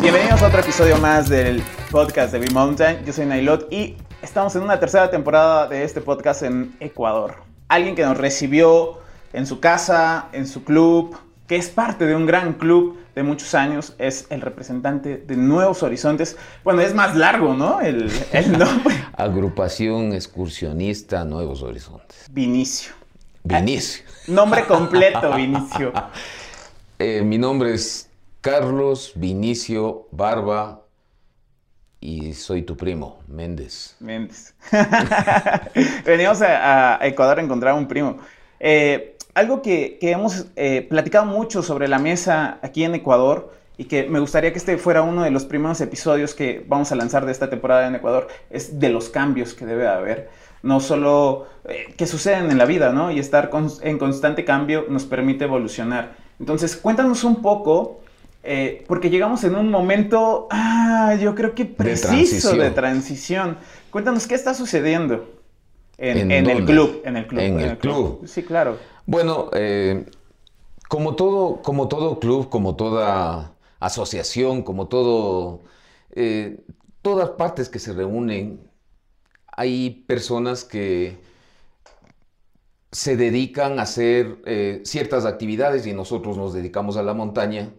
Bienvenidos a otro episodio más del podcast de B-Mountain. Yo soy Nailot y estamos en una tercera temporada de este podcast en Ecuador. Alguien que nos recibió en su casa, en su club, que es parte de un gran club de muchos años, es el representante de Nuevos Horizontes. Bueno, es más largo, ¿no? El, el nombre. Agrupación Excursionista Nuevos Horizontes. Vinicio. Vinicio. Nombre completo, Vinicio. Eh, mi nombre es Carlos Vinicio Barba y soy tu primo, Méndez. Méndez. Venimos a, a Ecuador a encontrar un primo. Eh, algo que, hemos eh, platicado mucho sobre la mesa aquí en Ecuador y que me gustaría que este fuera uno de los primeros episodios que vamos a lanzar de esta temporada en Ecuador, es de los cambios que debe haber. No solo eh, que suceden en la vida, ¿no? Y estar en constante cambio nos permite evolucionar. Entonces, cuéntanos un poco, eh, porque llegamos en un momento, ah, yo creo que preciso de transición. Cuéntanos qué está sucediendo en, el club. En el club. En, el, club. Sí, claro. Bueno, eh, como, todo, como todo club, como toda asociación, como todo, eh, todas partes que se reúnen, hay personas que se dedican a hacer eh, ciertas actividades y nosotros nos dedicamos a la montaña.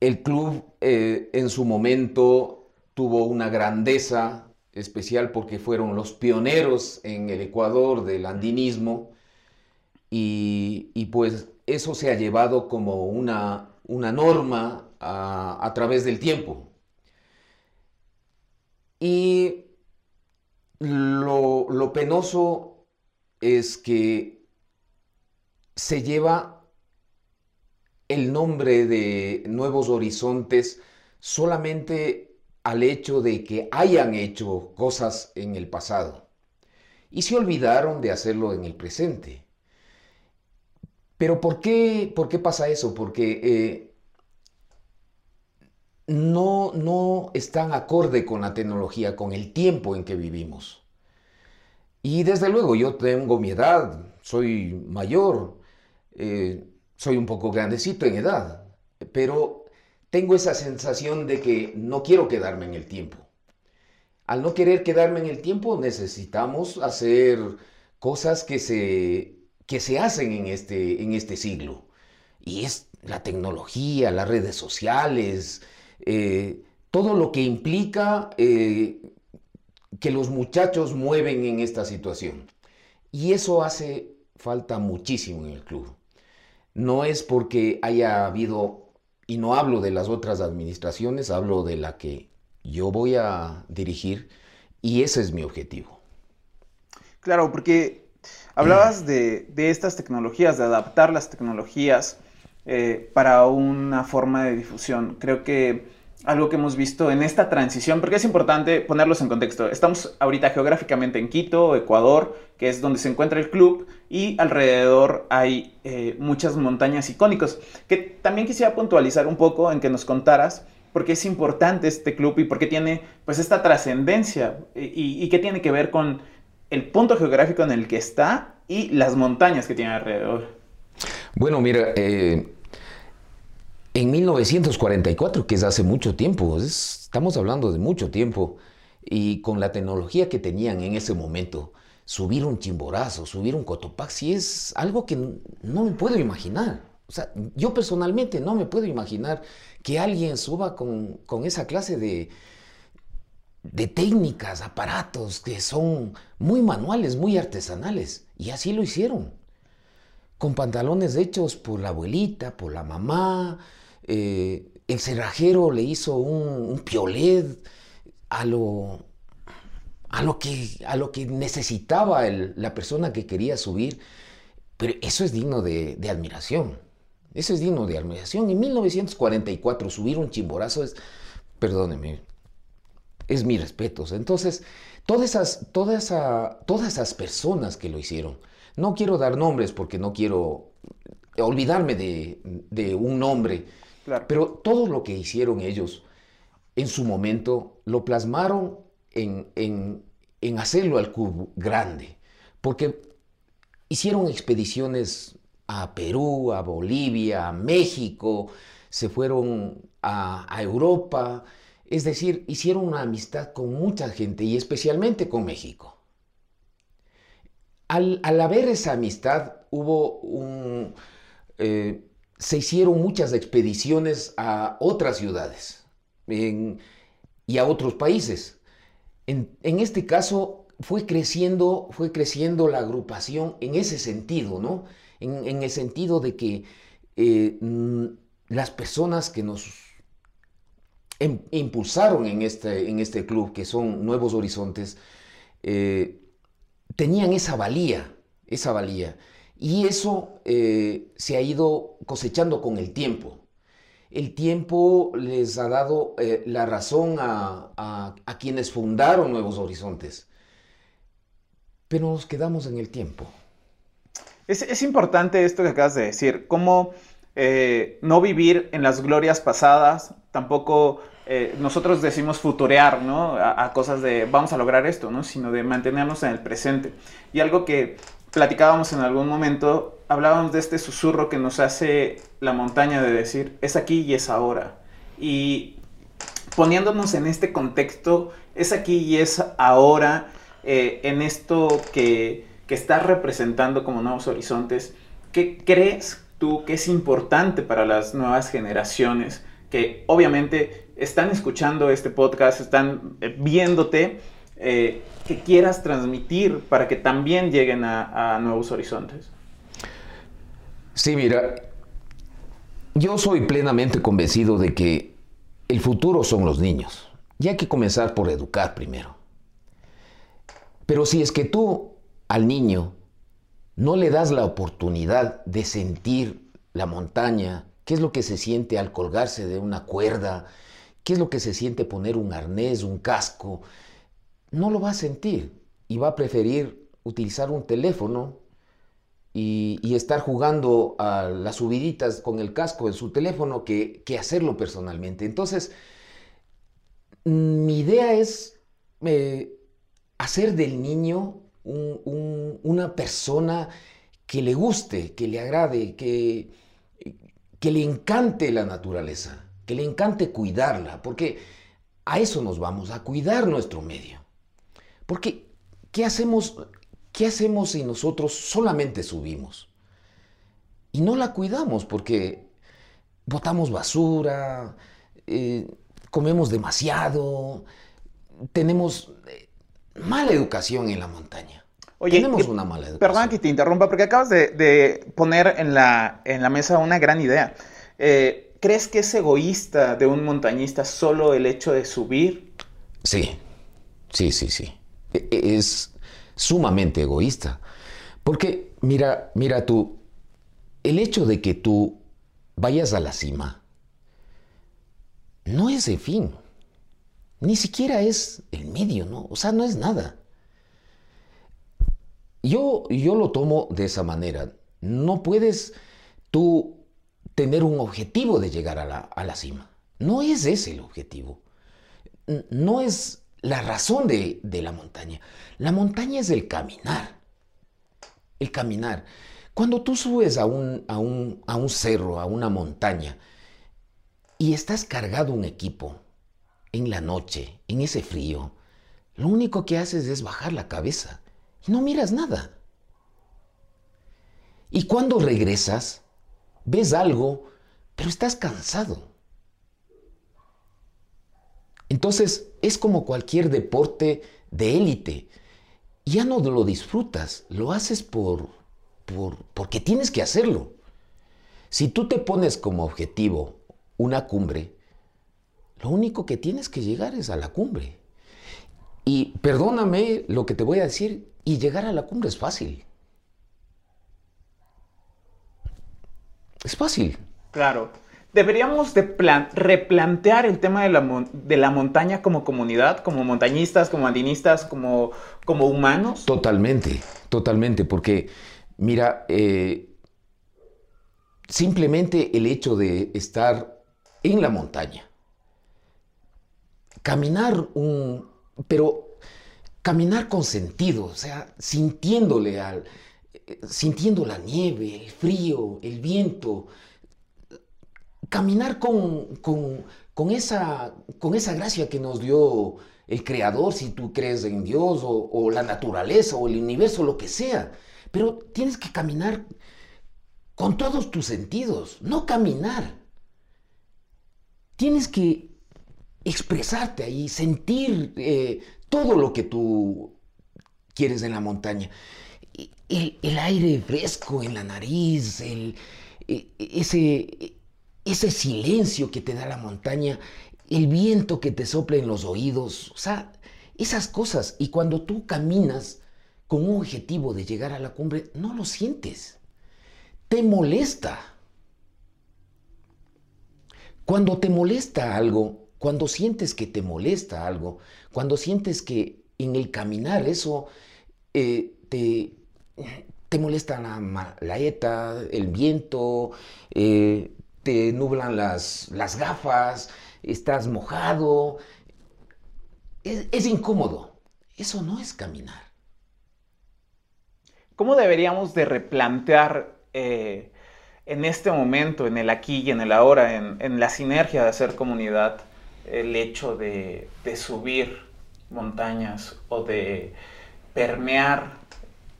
El club en su momento tuvo una grandeza especial porque fueron los pioneros en el Ecuador del andinismo y, pues eso se ha llevado como una, una norma a, través del tiempo. Y lo, lo penoso es que se lleva el nombre de Nuevos Horizontes solamente al hecho de que hayan hecho cosas en el pasado y se olvidaron de hacerlo en el presente. Pero ¿por qué, por qué pasa eso? Porque eh, no, no están acorde con la tecnología, con el tiempo en que vivimos. Y desde luego yo tengo mi edad, soy mayor, eh, soy un poco grandecito en edad, pero tengo esa sensación de que no quiero quedarme en el tiempo. Al no querer quedarme en el tiempo, necesitamos hacer cosas que se, que se hacen en este, en este siglo. Y es la tecnología, las redes sociales, eh, todo lo que implica eh, que los muchachos mueven en esta situación. Y eso hace falta muchísimo en el club. No es porque haya habido y no hablo de las otras administraciones, hablo de la que yo voy a dirigir y ese es mi objetivo. Claro, porque hablabas de, estas tecnologías, de adaptar las tecnologías eh, para una forma de difusión. Creo que algo que hemos visto en esta transición, porque es importante ponerlos en contexto. Estamos ahorita geográficamente en Quito, Ecuador, que es donde se encuentra el club, y alrededor hay eh, muchas montañas icónicas, que también quisiera puntualizar un poco en que nos contaras por qué es importante este club y por qué tiene pues esta trascendencia y, qué tiene que ver con el punto geográfico en el que está y las montañas que tiene alrededor. Bueno, mira, eh, en 1944, que es hace mucho tiempo, estamos hablando de mucho tiempo, y con la tecnología que tenían en ese momento, subir un chimborazo, subir un cotopaxi es algo que no me puedo imaginar. O sea, yo personalmente no me puedo imaginar que alguien suba con, esa clase de, de técnicas, aparatos que son muy manuales, muy artesanales. Y así lo hicieron. Con pantalones hechos por la abuelita, por la mamá, eh, el cerrajero le hizo un, piolet a lo, a lo, que, a lo que necesitaba la persona que quería subir. Pero eso es digno de, admiración. Eso es digno de admiración. En 1944 subir un chimborazo es, perdóneme, es mi respeto. Entonces, todas esas, todas esas personas que lo hicieron, no quiero dar nombres porque no quiero olvidarme de un nombre, pero todo lo que hicieron ellos en su momento lo plasmaron en, hacerlo al cubo grande. Porque hicieron expediciones a Perú, a Bolivia, a México, se fueron a, Europa, es decir, hicieron una amistad con mucha gente y especialmente con México. Al, haber esa amistad, hubo un, eh, se hicieron muchas expediciones a otras ciudades y a otros países. En, este caso fue creciendo, fue creciendo la agrupación en ese sentido, ¿no? En, el sentido de que eh, mm, las personas que nos em, impulsaron en este, en este club, que son Nuevos Horizontes, eh, tenían esa valía, esa valía. Y eso eh, se ha ido cosechando con el tiempo. El tiempo les ha dado eh, la razón a, quienes fundaron Nuevos Horizontes. Pero nos quedamos en el tiempo. Es, importante esto que acabas de decir, cómo eh, no vivir en las glorias pasadas, tampoco nosotros decimos futurear, ¿no? A, cosas de vamos a lograr esto, ¿no? Sino de mantenernos en el presente. Y algo que platicábamos en algún momento, hablábamos de este susurro que nos hace la montaña de decir, es aquí y es ahora. Y poniéndonos en este contexto, es aquí y es ahora, eh, en esto que, que estás representando como nuevos horizontes, ¿qué crees tú que es importante para las nuevas generaciones que obviamente están escuchando este podcast, están eh, viéndote? Eh, que quieras transmitir para que también lleguen a, nuevos horizontes? Sí, mira, yo soy plenamente convencido de que el futuro son los niños y hay que comenzar por educar primero. Pero si es que tú al niño no le das la oportunidad de sentir la montaña, qué es lo que se siente al colgarse de una cuerda, qué es lo que se siente poner un arnés, un casco, no lo va a sentir y va a preferir utilizar un teléfono y, estar jugando a las subiditas con el casco en su teléfono que, hacerlo personalmente. Entonces, mi idea es eh, hacer del niño una persona que le guste, que le agrade, que, que le encante la naturaleza, que le encante cuidarla, porque a eso nos vamos, a cuidar nuestro medio. Porque, ¿qué hacemos, qué hacemos si nosotros solamente subimos? Y no la cuidamos porque botamos basura, eh, comemos demasiado, tenemos eh, mala educación en la montaña. Oye, tenemos una mala educación. Perdón que te interrumpa, porque acabas de, poner en la, en la, mesa una gran idea. Eh, ¿Crees que es egoísta de un montañista solo el hecho de subir? Sí, sí, sí, sí. E, e, es sumamente egoísta. Porque, mira, mira tú, el hecho de que tú vayas a la cima no es el fin. Ni siquiera es el medio, ¿no? O sea, no es nada. Yo, yo lo tomo de esa manera. No puedes tú tener un objetivo de llegar a la, a la cima. No es ese el objetivo. No es la razón de, la montaña. La montaña es el caminar. El caminar. Cuando tú subes a un, a un, a un cerro, a una montaña, y estás cargado un equipo en la noche, en ese frío, lo único que haces es bajar la cabeza y no miras nada. Y cuando regresas, ves algo, pero estás cansado. Entonces es como cualquier deporte de élite. Ya no lo disfrutas, lo haces por, por, porque tienes que hacerlo. Si tú te pones como objetivo una cumbre, lo único que tienes que llegar es a la cumbre. Y perdóname lo que te voy a decir, y llegar a la cumbre es fácil. Es fácil. Claro deberíamos de replantear el tema de la, montaña como comunidad, como montañistas, como andinistas, como, como humanos. Totalmente, totalmente, porque mira, eh, simplemente el hecho de estar en la montaña, caminar un, pero caminar con sentido, o sea, sintiéndole al, sintiendo la nieve, el frío, el viento, caminar con, con, esa, con esa gracia que nos dio el Creador, si tú crees en Dios, o, la naturaleza, o el universo, lo que sea. Pero tienes que caminar con todos tus sentidos, no caminar. Tienes que expresarte ahí, sentir eh, todo lo que tú quieres en la montaña. El, aire fresco en la nariz, el, e, ese, ese silencio que te da la montaña, el viento que te sopla en los oídos, o sea, esas cosas. Y cuando tú caminas con un objetivo de llegar a la cumbre, no lo sientes te molesta. Cuando te molesta algo, cuando sientes que te molesta algo, cuando sientes que en el caminar eso eh, te, te, molesta la, la ETA, el viento, eh, te nublan las, las, gafas, estás mojado, es, es incómodo. Eso no es caminar. ¿Cómo deberíamos de replantear eh, en este momento, en el aquí y en el ahora, en, la sinergia de hacer comunidad, el hecho de, subir montañas o de permear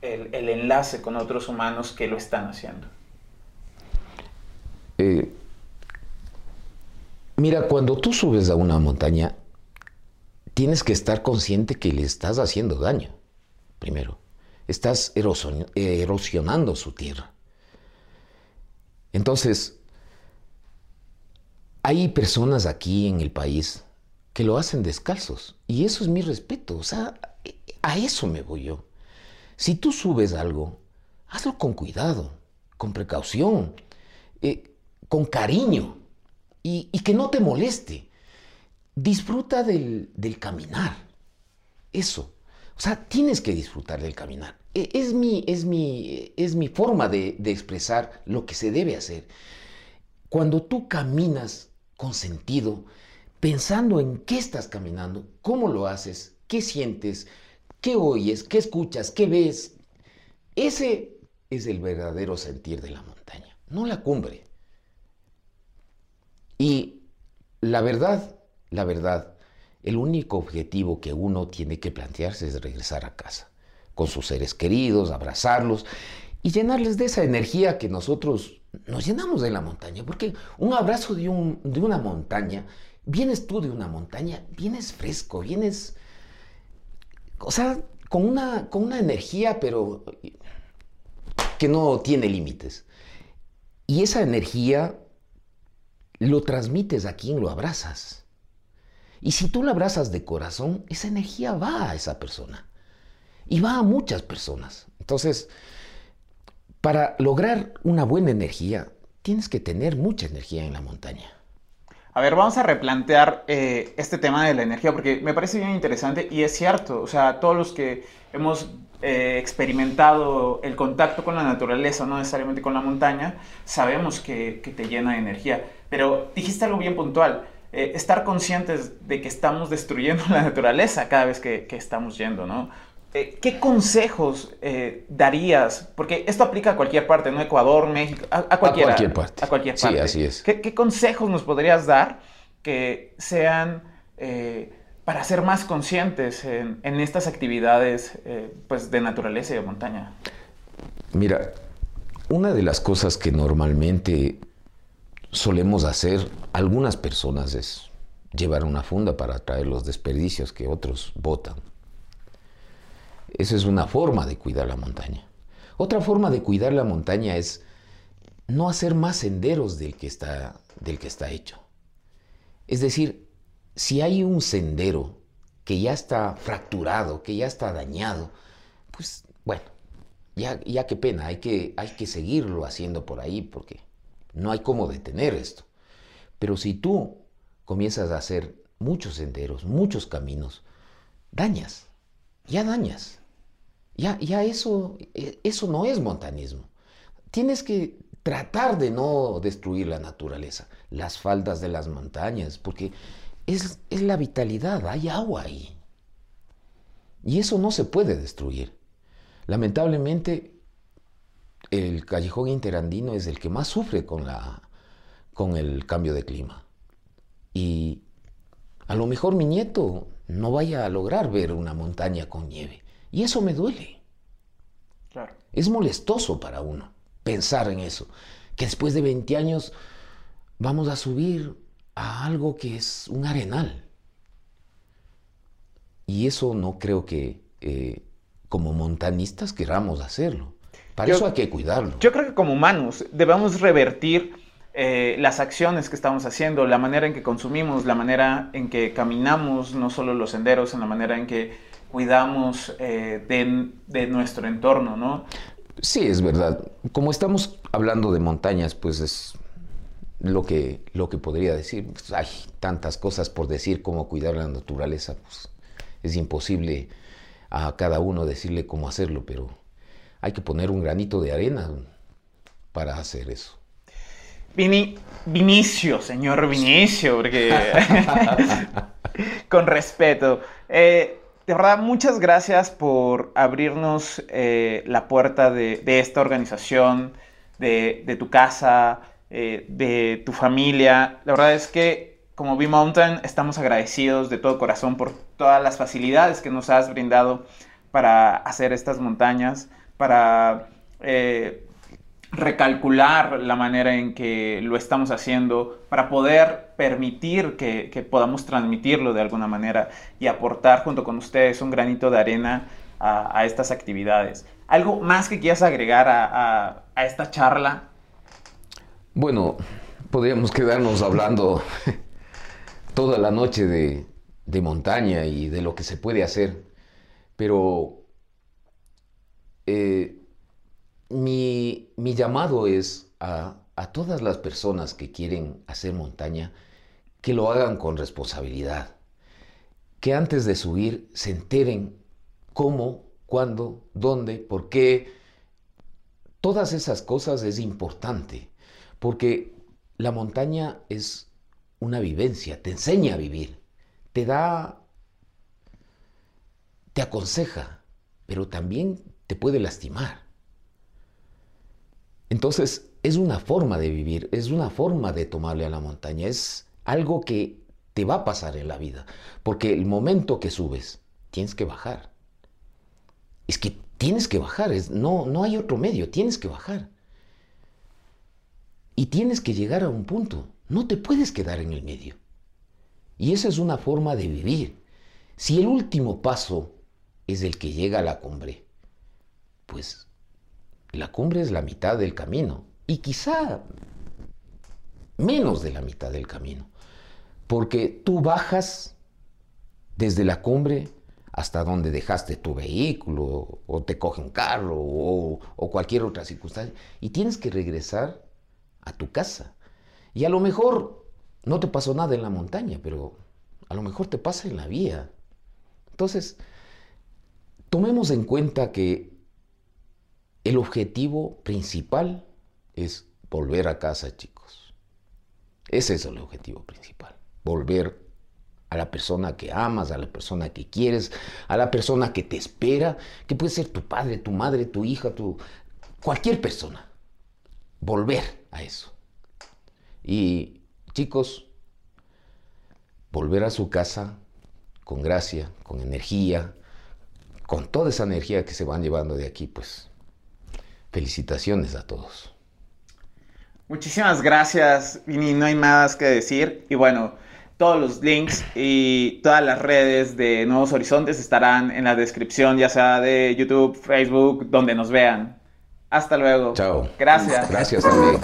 el, enlace con otros humanos que lo están haciendo? Eh, mira, cuando tú subes a una montaña, tienes que estar consciente que le estás haciendo daño, primero. Estás erosionando su tierra. Entonces, hay personas aquí en el país que lo hacen descalzos y eso es mi respeto, o sea, a eso me voy yo. Si tú subes algo, hazlo con cuidado, con precaución, eh, con cariño y, que no te moleste. Disfruta del, caminar, eso. O sea, tienes que disfrutar del caminar. E, es mi, es mi, es mi forma de, expresar lo que se debe hacer. Cuando tú caminas con sentido, pensando en qué estás caminando, cómo lo haces, qué sientes, qué oyes, qué escuchas, qué ves, ese es el verdadero sentir de la montaña, no la cumbre. Y la verdad, la verdad, el único objetivo que uno tiene que plantearse es regresar a casa con sus seres queridos, abrazarlos y llenarles de esa energía que nosotros nos llenamos de la montaña. Porque un abrazo de, de una montaña, vienes tú de una montaña, vienes fresco, vienes, o sea, con una, con una energía, pero que no tiene límites. Y esa energía lo transmites a quien lo abrazas. Y si tú lo abrazas de corazón, esa energía va a esa persona y va a muchas personas. Entonces, para lograr una buena energía, tienes que tener mucha energía en la montaña. A ver, vamos a replantear eh, este tema de la energía porque me parece bien interesante y es cierto, o sea, todos los que hemos eh, experimentado el contacto con la naturaleza, no necesariamente con la montaña, sabemos que, te llena de energía. Pero dijiste algo bien puntual, eh, estar conscientes de que estamos destruyendo la naturaleza cada vez que, que estamos yendo, ¿no? Eh, ¿qué consejos eh, darías? Porque esto aplica a cualquier parte, ¿no? Ecuador, México, a, a, cualquier parte. A cualquier parte. Sí, así es. ¿Qué, consejos nos podrías dar que sean eh, para ser más conscientes en, estas actividades pues, de naturaleza y de montaña? Mira, una de las cosas que normalmente solemos hacer algunas personas es llevar una funda para traer los desperdicios que otros botan. Esa es una forma de cuidar la montaña. Otra forma de cuidar la montaña es no hacer más senderos del que está, del que está hecho. Es decir, si hay un sendero que ya está fracturado, que ya está dañado, pues bueno, ya, ya qué pena, hay que, hay que seguirlo haciendo por ahí porque no hay cómo detener esto. Pero si tú comienzas a hacer muchos senderos, muchos caminos, dañas, ya dañas. Ya, eso, e, eso no es montañismo. Tienes que tratar de no destruir la naturaleza, las faldas de las montañas, porque es, es la vitalidad, hay agua ahí. Y eso no se puede destruir. Lamentablemente, el callejón interandino es el que más sufre con, la, con el cambio de clima. Y a lo mejor mi nieto no vaya a lograr ver una montaña con nieve. Y eso me duele. Claro. Es molestoso para uno pensar en eso. Que después de 20 años vamos a subir a algo que es un arenal. Y eso no creo que eh, como montañistas queramos hacerlo. Para eso hay que cuidarlo. Yo creo que como humanos debemos revertir eh, las acciones que estamos haciendo, la manera en que consumimos, la manera en que caminamos, no solo los senderos, en la manera en que cuidamos eh, de, nuestro entorno, ¿no? Sí, es verdad. Como estamos hablando de montañas, pues es lo que, lo que podría decir. Pues hay tantas cosas por decir como cuidar la naturaleza, pues es imposible a cada uno decirle cómo hacerlo, pero hay que poner un granito de arena para hacer eso. Vini, Vinicio, señor Vinicio, porque con respeto. Eh, de verdad, muchas gracias por abrirnos eh, la puerta de, esta organización, de, tu casa, eh, de tu familia. La verdad es que como B-Mountain estamos agradecidos de todo corazón por todas las facilidades que nos has brindado para hacer estas montañas para eh, recalcular la manera en que lo estamos haciendo, para poder permitir que, podamos transmitirlo de alguna manera y aportar junto con ustedes un granito de arena a, estas actividades. ¿Algo más que quieras agregar a, esta charla? Bueno, podríamos quedarnos hablando toda la noche de, de montaña y de lo que se puede hacer, pero eh, mi, llamado es a, todas las personas que quieren hacer montaña que lo hagan con responsabilidad, que antes de subir se enteren cómo, cuándo, dónde, por qué. Todas esas cosas es importante, porque la montaña es una vivencia, te enseña a vivir, te da, te aconseja, pero también te puede lastimar. Entonces, es una forma de vivir, es una forma de tomarle a la montaña, es algo que te va a pasar en la vida, porque el momento que subes, tienes que bajar. Es que tienes que bajar, no, no hay otro medio, tienes que bajar. Y tienes que llegar a un punto, no te puedes quedar en el medio. Y esa es una forma de vivir. Si el último paso es el que llega a la cumbre, pues la cumbre es la mitad del camino y quizá menos de la mitad del camino, porque tú bajas desde la cumbre hasta donde dejaste tu vehículo o te coge un carro o, o cualquier otra circunstancia y tienes que regresar a tu casa. Y a lo mejor no te pasó nada en la montaña, pero a lo mejor te pasa en la vía. Entonces, tomemos en cuenta que el objetivo principal es volver a casa, chicos. Ese es el objetivo principal. Volver a la persona que amas, a la persona que quieres, a la persona que te espera, que puede ser tu padre, tu madre, tu hija, tu cualquier persona. Volver a eso. Y chicos, volver a su casa con gracia, con energía, con toda esa energía que se van llevando de aquí, pues Felicitaciones a todos. Muchísimas gracias, Vini. No hay más que decir. Y bueno, todos los links y todas las redes de Nuevos Horizontes estarán en la descripción, ya sea de YouTube, Facebook, donde nos vean. Hasta luego. Chao. Gracias. Gracias, también.